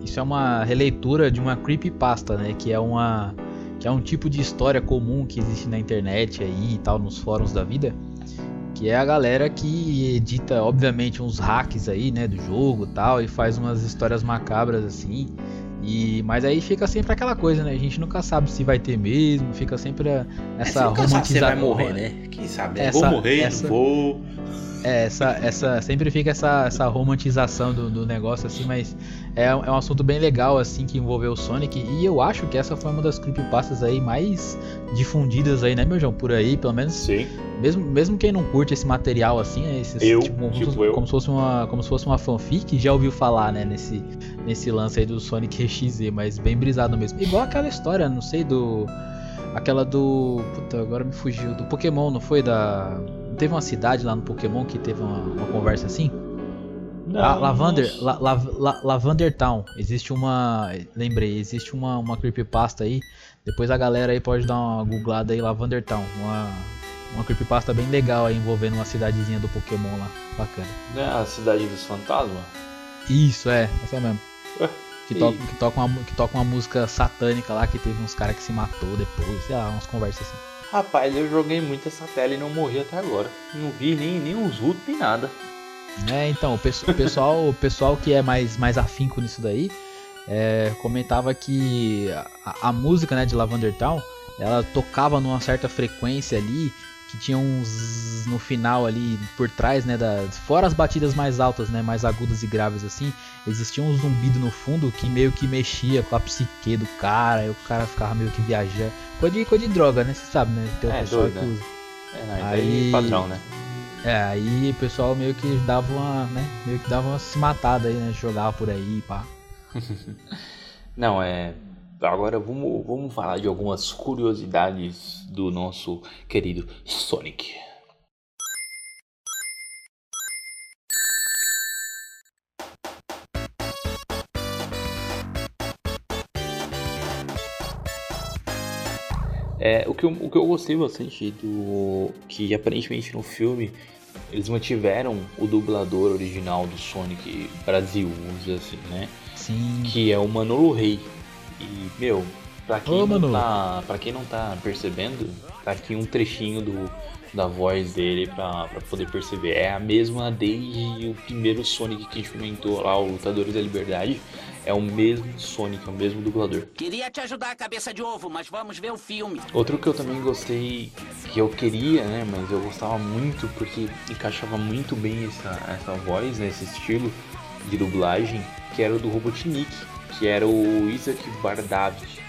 Isso é uma releitura de uma creepypasta, né? Que é uma. Que é um tipo de história comum que existe na internet aí e tal, nos fóruns da vida. Que é a galera que edita, obviamente, uns hacks aí, né, do jogo e tal, e faz umas histórias macabras assim. E, mas aí fica sempre aquela coisa, né? A gente nunca sabe se vai ter mesmo, fica sempre essa é, romantização. Você vai morrer, né? Quem sabe? Essa, vou morrer, essa, vou. É, essa, essa, sempre fica essa, essa romantização do, do negócio, assim, mas é, é um assunto bem legal, assim, que envolveu o Sonic. E eu acho que essa foi uma das creepypastas aí mais difundidas aí, né, meu João? Por aí, pelo menos. Sim. Mesmo, mesmo quem não curte esse material, assim, esses, eu, tipo, como, tipo como, como, se fosse uma, como se fosse uma fanfic, já ouviu falar, né, nesse, nesse lance aí do Sonic RXZ, mas bem brisado mesmo. Igual aquela história, não sei, do. Aquela do. Puta, agora me fugiu. Do Pokémon, não foi? Da teve uma cidade lá no Pokémon que teve uma, uma conversa assim? Não, ah, Lavander, la, la, la, Lavander Town. Existe uma. Lembrei, existe uma, uma creepypasta aí. Depois a galera aí pode dar uma googlada aí, Lavander Town. Uma, uma creepypasta bem legal aí envolvendo uma cidadezinha do Pokémon lá. Bacana. É a cidade dos fantasmas? Isso, é, essa mesmo. Ué, que, to, que, toca uma, que toca uma música satânica lá que teve uns caras que se matou depois, sei lá, umas conversas assim. Rapaz, eu joguei muito essa tela e não morri até agora. Não vi nem, nem os RUT nem nada. É, então, o pessoal, o pessoal que é mais, mais afinco nisso daí é, comentava que a, a, música né, de Lavender Town ela tocava numa certa frequência ali que tinha uns no final ali por trás, né, da, fora as batidas mais altas, né, mais agudas e graves assim, existia um zumbido no fundo que meio que mexia com a psique do cara, e o cara ficava meio que viajando. Coisa de, coisa de droga, né, você sabe, né, tem é, doido, que né? usa. É, não, aí, padrão, né? É, aí o pessoal meio que dava uma, né, meio que dava uma se matada aí, né, jogava por aí, pá. não, é agora vamos, vamos falar de algumas curiosidades do nosso querido Sonic. É, o, que eu, o que eu gostei bastante do. que aparentemente no filme eles mantiveram o dublador original do Sonic Brasil, vamos dizer assim, né? Sim. Que é o Manolo Rey. E, meu, pra quem, Ô, não, tá, pra quem não tá percebendo, tá aqui um trechinho do, da voz dele pra, pra poder perceber. É a mesma desde o primeiro Sonic que experimentou lá, o Lutadores da Liberdade. É o mesmo Sonic, é o mesmo dublador. Queria te ajudar, cabeça de ovo, mas vamos ver o filme. Outro que eu também gostei, que eu queria, né, mas eu gostava muito porque encaixava muito bem essa, essa voz, né, esse estilo de dublagem, que era o do Robotnik que era o Isaac Bardavich,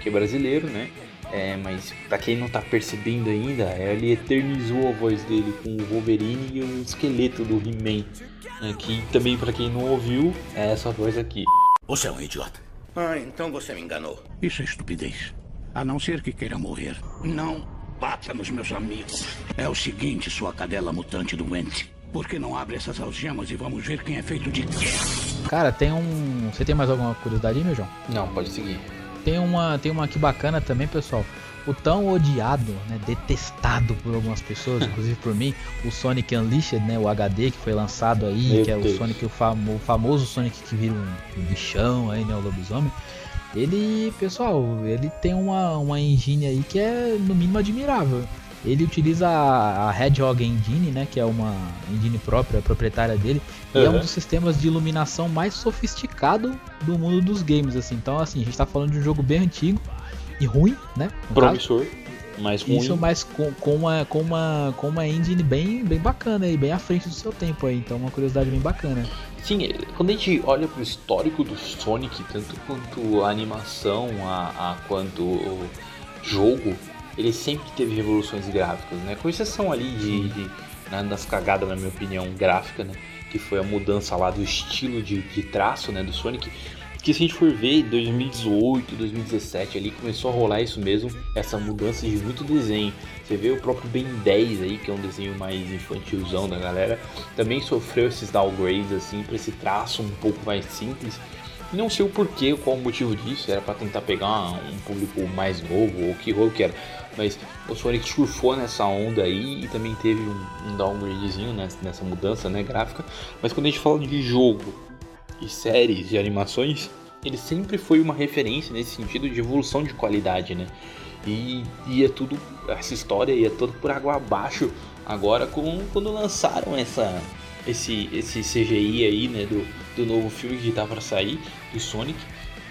que é brasileiro, né? É, mas para quem não tá percebendo ainda, ele eternizou a voz dele com o Wolverine e o esqueleto do He-Man. Né? Que também, para quem não ouviu, é essa voz aqui. Você é um idiota. Ah, então você me enganou. Isso é estupidez. A não ser que queira morrer. Não bata nos meus amigos. É o seguinte, sua cadela mutante doente. Por que não abre essas algemas e vamos ver quem é feito de quê? Cara, tem um. Você tem mais alguma curiosidade aí, meu João? Não, pode seguir. Tem uma, tem uma aqui bacana também, pessoal. O tão odiado, né, detestado por algumas pessoas, inclusive por mim, o Sonic Unleashed, né, o HD que foi lançado aí, Meu que é o Sonic, o, famo, o, famoso Sonic que vira um, um bichão aí, né, o lobisomem. Ele, pessoal, ele tem uma, uma engine aí que é no mínimo admirável. Ele utiliza a, Hedgehog Engine, né, que é uma engine própria, proprietária dele, uhum. e é um dos sistemas de iluminação mais sofisticado do mundo dos games, assim. Então, assim, a gente tá falando de um jogo bem antigo e ruim, né? Promissor. Mais ruim. Isso, mas com, com, uma, com, uma, com uma engine bem, bem bacana e bem à frente do seu tempo aí. Então, uma curiosidade bem bacana. Sim, quando a gente olha pro histórico do Sonic, tanto quanto a animação, a, a quanto o jogo, ele sempre teve revoluções gráficas, né? Com exceção ali de, de né, das cagadas, na minha opinião, gráfica, né? Que foi a mudança lá do estilo de, de traço, né? Do Sonic. Que se a gente for ver, 2018, 2017 ali começou a rolar isso mesmo, essa mudança de muito desenho. Você vê o próprio Ben 10 aí, que é um desenho mais infantilzão da galera, também sofreu esses downgrades assim para esse traço um pouco mais simples Não sei o porquê, qual o motivo disso, era para tentar pegar um público mais novo, ou que rolo que era. Mas o Sonic surfou nessa onda aí e também teve um, um downgradezinho nessa, nessa mudança né, gráfica. Mas quando a gente fala de jogo e séries e animações, ele sempre foi uma referência nesse sentido de evolução de qualidade, né? E ia tudo, essa história ia tudo por água abaixo agora com, quando lançaram essa, esse, esse CGI aí, né, do, do novo filme que tá para sair, do Sonic.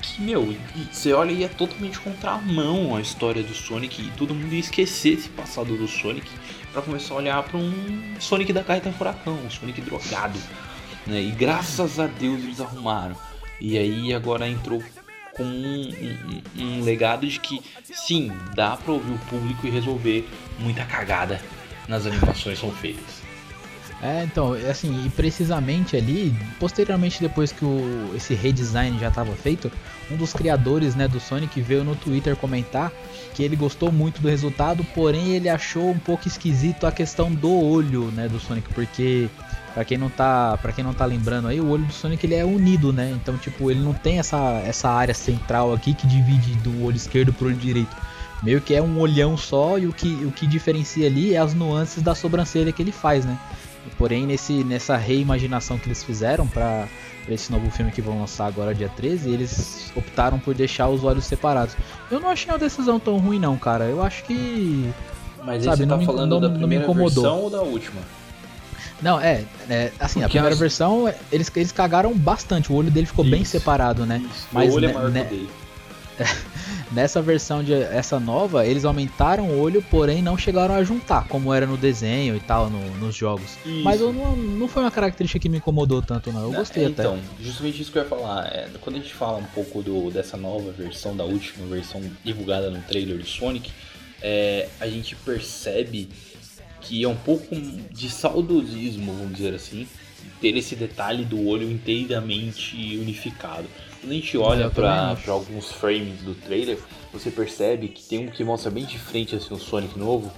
Que, meu, você olha e é totalmente contramão a história do Sonic e todo mundo ia esquecer esse passado do Sonic para começar a olhar para um Sonic da Carta Furacão, um Sonic drogado, né? E graças a Deus eles arrumaram. E aí agora entrou com um, um, um legado de que sim, dá para ouvir o público e resolver muita cagada nas animações são feitas. É, então, assim, e precisamente ali, posteriormente depois que o, esse redesign já estava feito, um dos criadores né, do Sonic veio no Twitter comentar que ele gostou muito do resultado, porém ele achou um pouco esquisito a questão do olho né, do Sonic, porque para quem não tá, para quem não tá lembrando aí, o olho do Sonic ele é unido, né? Então, tipo, ele não tem essa, essa área central aqui que divide do olho esquerdo pro olho direito meio que é um olhão só e o que, o que diferencia ali é as nuances da sobrancelha que ele faz, né? Porém, nesse, nessa reimaginação que eles fizeram para esse novo filme que vão lançar agora dia 13, eles optaram por deixar os olhos separados. Eu não achei uma decisão tão ruim não, cara. Eu acho que Mas sabe, não tá me, falando não, da primeira versão ou da última? Não, é, é assim, Porque a primeira as... versão eles, eles cagaram bastante, o olho dele ficou Isso. bem separado, né? Isso. Mas o olho é maior né, que dele. Nessa versão de essa nova, eles aumentaram o olho, porém não chegaram a juntar, como era no desenho e tal, no, nos jogos. Isso. Mas eu não, não foi uma característica que me incomodou tanto, não. Eu gostei é, até. Então, justamente isso que eu ia falar. É, quando a gente fala um pouco do, dessa nova versão, da última versão divulgada no trailer de Sonic, é, a gente percebe que é um pouco de saudosismo, vamos dizer assim, ter esse detalhe do olho inteiramente unificado. Quando a gente olha para alguns frames do trailer, você percebe que tem um que mostra bem de frente assim, o Sonic novo,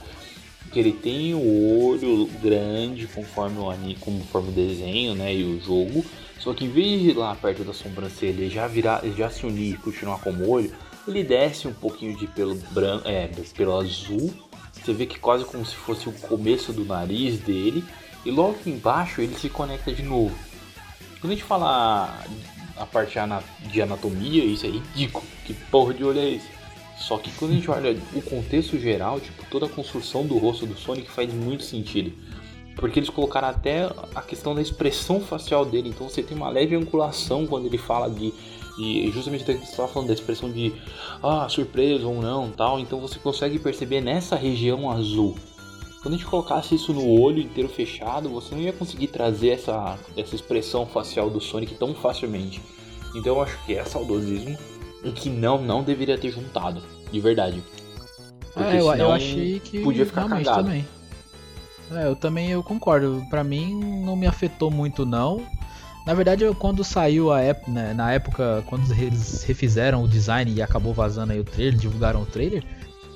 que ele tem o olho grande conforme o, conforme o desenho né, e o jogo, só que em vez de ir lá perto da sobrancelha já virar, já se unir e continuar como olho, ele desce um pouquinho de pelo branco, é, pelo azul. Você vê que quase como se fosse o começo do nariz dele. E logo embaixo ele se conecta de novo. Quando a gente fala a parte de anatomia, isso é ridículo. Que porra de olho é esse? Só que quando a gente olha o contexto geral, tipo, toda a construção do rosto do Sonic faz muito sentido. Porque eles colocaram até a questão da expressão facial dele. Então você tem uma leve angulação quando ele fala de. E justamente você estava falando da expressão de ah, surpresa ou não tal. Então você consegue perceber nessa região azul. Quando a gente colocasse isso no olho inteiro fechado, você não ia conseguir trazer essa, essa expressão facial do Sonic tão facilmente. Então eu acho que é saudosismo e que não, não deveria ter juntado, de verdade. Porque é, eu, eu achei que podia ficar cagado. também. É, eu também eu concordo. Para mim não me afetou muito não. Na verdade, eu, quando saiu a época, né, na época, quando eles refizeram o design e acabou vazando aí o trailer, divulgaram o trailer,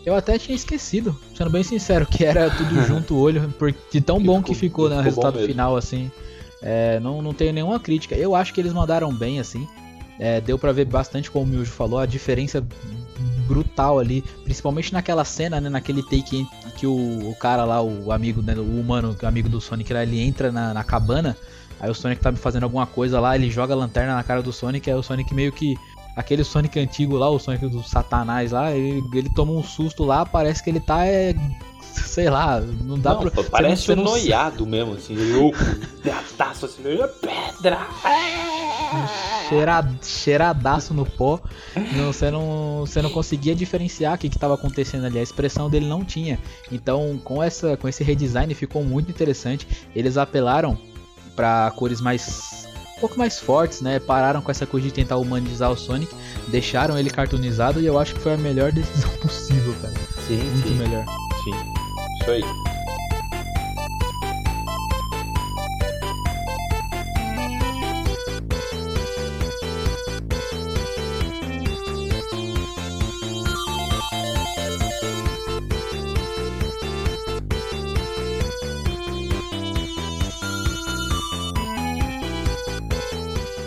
eu até tinha esquecido, sendo bem sincero, que era tudo junto o olho, porque de tão bom que ficou no né, resultado final, assim. É, não, não tenho nenhuma crítica. Eu acho que eles mandaram bem, assim. É, deu para ver bastante, como o Miljo falou, a diferença brutal ali, principalmente naquela cena, né, naquele take que o, o cara lá, o amigo, né, o humano, o amigo do Sonic lá, ele entra na, na cabana, aí o Sonic tá fazendo alguma coisa lá, ele joga a lanterna na cara do Sonic, aí o Sonic meio que aquele Sonic antigo lá, o Sonic do Satanás lá, ele, ele toma um susto lá, parece que ele tá. É, sei lá, não dá não, pra. Parece ser noiado mesmo, assim, louco, pedaço assim, pedra! Cheirad, cheiradaço no pó. Não, você, não, você não conseguia diferenciar o que estava acontecendo ali. A expressão dele não tinha. Então, com, essa, com esse redesign ficou muito interessante. Eles apelaram para cores mais um pouco mais fortes, né? Pararam com essa coisa de tentar humanizar o Sonic, deixaram ele cartoonizado e eu acho que foi a melhor decisão possível, cara. Sim, muito sim. melhor. Sim, isso aí.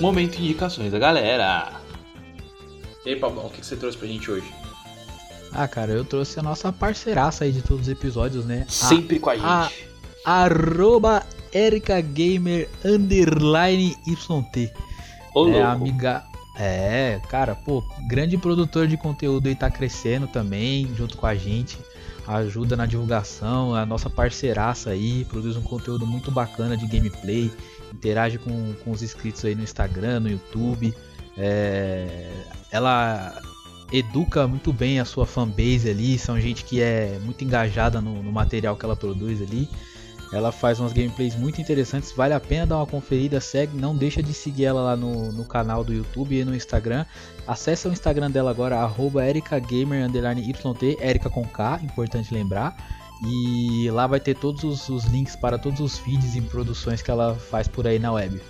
Momento indicações da galera. E aí, Pablão, o que você trouxe pra gente hoje? Ah, cara, eu trouxe a nossa parceiraça aí de todos os episódios, né? Sempre a, com a gente. A, arroba Erika Gamer underline YT. Ô, é, amiga. É, cara, pô, grande produtor de conteúdo e tá crescendo também, junto com a gente. Ajuda na divulgação, é a nossa parceiraça aí, produz um conteúdo muito bacana de gameplay, interage com, com os inscritos aí no Instagram, no YouTube. É, ela educa muito bem a sua fanbase ali, são gente que é muito engajada no, no material que ela produz ali. Ela faz umas gameplays muito interessantes, vale a pena dar uma conferida, segue, não deixa de seguir ela lá no, no canal do YouTube e no Instagram. Acesse o Instagram dela agora, arroba ericagamer_yt, Erika com K, importante lembrar. E lá vai ter todos os, os, links para todos os feeds e produções que ela faz por aí na web.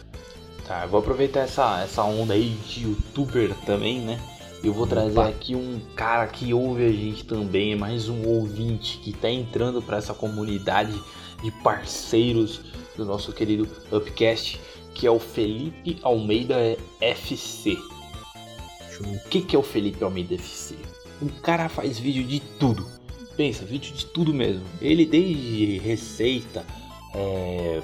Tá, eu vou aproveitar essa, essa onda aí de youtuber também, né? Eu vou trazer Opa. aqui um cara que ouve a gente também, é mais um ouvinte que está entrando para essa comunidade de parceiros do nosso querido Upcast, que é o Felipe Almeida FC. O que, que é o Felipe Almeida FC? O cara faz vídeo de tudo. Pensa, vídeo de tudo mesmo. Ele desde receita, é,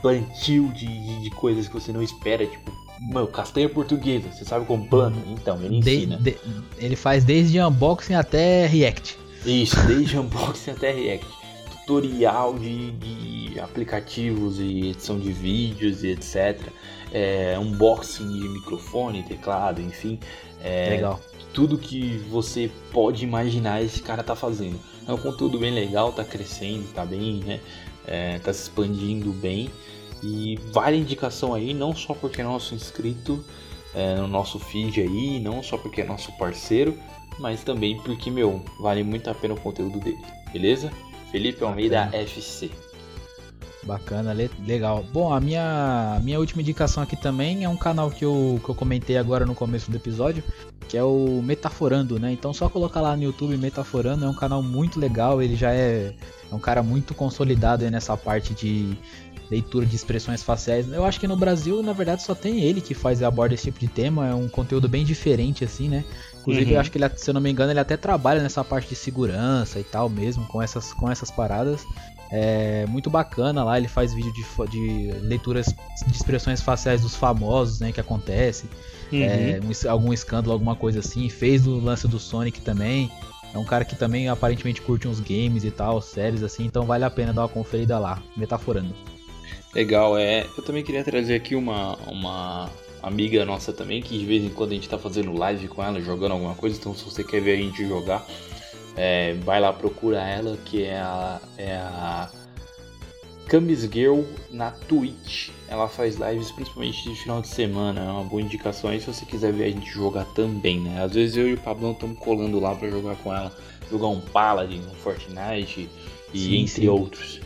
plantio de, de, coisas que você não espera, tipo Mano, castanha portuguesa, você sabe como planta? Então, ele ensina. De, de, ele faz desde unboxing até react. Isso, desde unboxing até react. Tutorial de, de, aplicativos e edição de vídeos e etc. É, unboxing de microfone, teclado, enfim. É, legal. Tudo que você pode imaginar esse cara tá fazendo. É um conteúdo bem legal, tá crescendo, tá bem, né? É, tá se expandindo bem. E vale indicação aí, não só porque é nosso inscrito é, no nosso feed aí, não só porque é nosso parceiro, mas também porque, meu, vale muito a pena o conteúdo dele, beleza? Felipe Almeida Bacana. FC. Bacana, legal. Bom, a minha, minha última indicação aqui também é um canal que eu, que eu comentei agora no começo do episódio, que é o Metaforando, né? Então só colocar lá no YouTube Metaforando, é um canal muito legal, ele já é, é um cara muito consolidado nessa parte de leitura de expressões faciais. Eu acho que no Brasil, na verdade, só tem ele que faz e aborda esse tipo de tema. É um conteúdo bem diferente, assim, né? Inclusive, uhum. eu acho que ele, se eu não me engano, ele até trabalha nessa parte de segurança e tal mesmo, com essas, com essas paradas. É muito bacana lá, ele faz vídeo de, de leituras de expressões faciais dos famosos, né, que acontece. Uhum. É, um, algum escândalo, alguma coisa assim. Fez o lance do Sonic também. É um cara que também aparentemente curte uns games e tal, séries assim, então vale a pena dar uma conferida lá, metaforando. Legal, é. Eu também queria trazer aqui uma, uma amiga nossa também, que de vez em quando a gente tá fazendo live com ela, jogando alguma coisa, então se você quer ver a gente jogar, é, vai lá, procura ela, que é a, é a Camis Girl na Twitch. Ela faz lives principalmente de final de semana, é uma boa indicação aí se você quiser ver a gente jogar também, né? Às vezes eu e o Pablão estamos colando lá para jogar com ela, jogar um Paladin, um Fortnite e sim, entre sim. outros.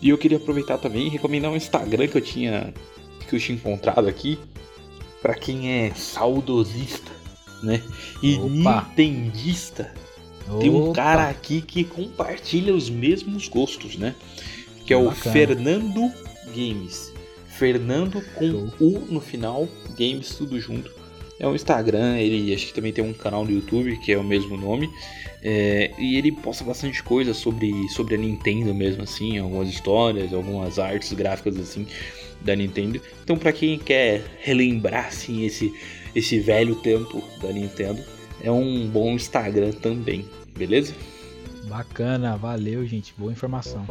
E eu queria aproveitar também e recomendar um Instagram que eu tinha que eu tinha encontrado aqui para quem é saudosista, né? E Opa. nintendista. Opa. Tem um cara aqui que compartilha os mesmos gostos, né? Que é o Bacana. Fernando Games. Fernando com. U no final, Games tudo junto. É um Instagram, ele acho que também tem um canal no YouTube que é o mesmo nome. É, e ele posta bastante coisa sobre, sobre a Nintendo mesmo, assim, algumas histórias, algumas artes gráficas assim da Nintendo. Então, para quem quer relembrar assim esse esse velho tempo da Nintendo, é um bom Instagram também, beleza? Bacana, valeu, gente, boa informação.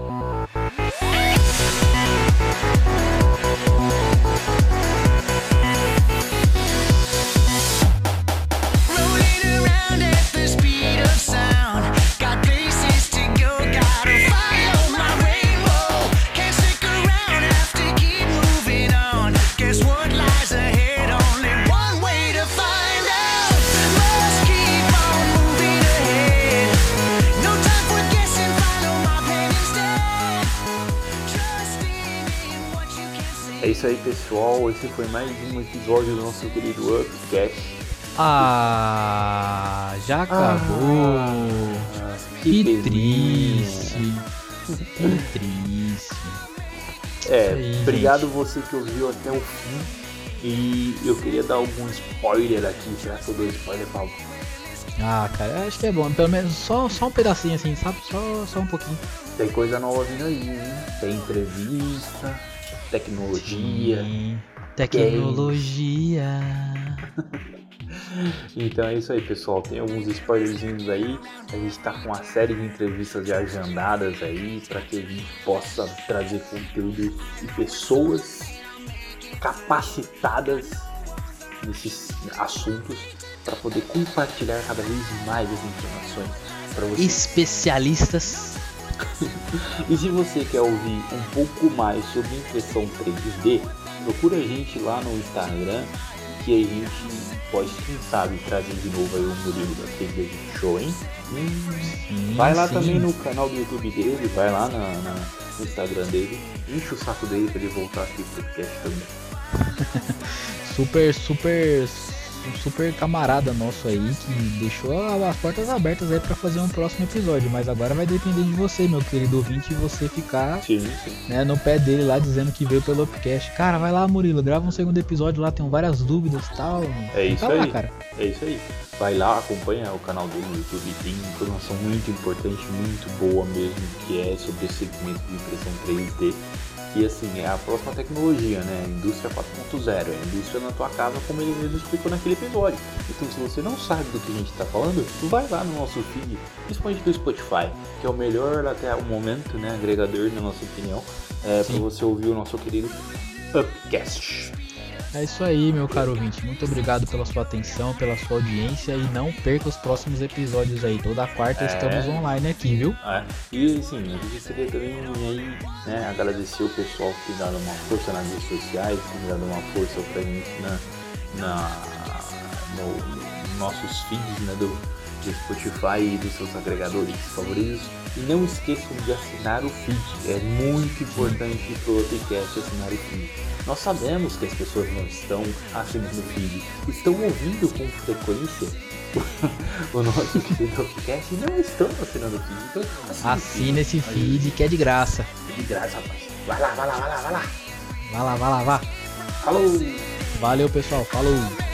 Isso aí, pessoal. Esse foi mais um episódio do nosso querido Upcast. Ah, já acabou. Ah, que, que triste. que triste. É, aí, obrigado gente. você que ouviu até o fim. E eu queria dar algum spoiler aqui. Será que eu dou spoiler, Paulo? Ah, cara, acho que é bom. Pelo menos só, só um pedacinho assim, sabe? Só, só um pouquinho. Tem coisa nova vindo aí, hein? Tem entrevista, tecnologia. Sim, tecnologia. então é isso aí, pessoal. Tem alguns spoilerzinhos aí. A gente tá com uma série de entrevistas já agendadas aí para que a gente possa trazer conteúdo e pessoas capacitadas nesses assuntos para poder compartilhar cada vez mais as informações para vocês. Especialistas. E se você quer ouvir um pouco mais sobre impressão 3D, procura a gente lá no Instagram que a gente pode, quem sabe, trazer de novo aí o Murilo da 3D Show, hein? Hum, vai lá sim. também no canal do YouTube dele, vai lá na, na, no Instagram dele, enche o saco dele para ele voltar aqui pro podcast também. super, super um super camarada nosso aí que deixou as portas abertas aí para fazer um próximo episódio. Mas agora vai depender de você, meu querido ouvinte, você ficar sim, sim. Né, no pé dele lá dizendo que veio pelo Upcast. Cara, vai lá, Murilo, grava um segundo episódio lá, tem várias dúvidas e tal. É isso lá, aí, cara. É isso aí. Vai lá, acompanha o canal dele no YouTube, tem informação muito importante, muito boa mesmo, que é sobre esse segmento de impressão 3D que assim é a próxima tecnologia, né? Indústria 4.0, é a indústria na tua casa, como ele mesmo explicou naquele episódio. Então, se você não sabe do que a gente está falando, vai lá no nosso feed, principalmente do Spotify, que é o melhor até o momento, né? Agregador, na nossa opinião, é, para você ouvir o nosso querido Upcast. É isso aí, meu caro ouvinte. Muito obrigado pela sua atenção, pela sua audiência e não perca os próximos episódios aí. Toda quarta é... estamos online aqui, viu? É. E assim, a gente queria também aí, né, agradecer o pessoal que dado uma força nas redes sociais, que dado uma força pra gente na, na no, nossos feeds, né, do, do Spotify e dos seus agregadores favoritos. E não esqueçam de assinar o feed. É muito importante para o podcast assinar o feed. Nós sabemos que as pessoas não estão assinando o feed, estão ouvindo com frequência o nosso podcast e não estão assinando o feed. Então, assina esse feed que é de graça. É de graça, rapaz. Vai lá, vai lá, vai lá, vai lá. Vai lá, vai lá, vai. Falou! Valeu, pessoal. Falou!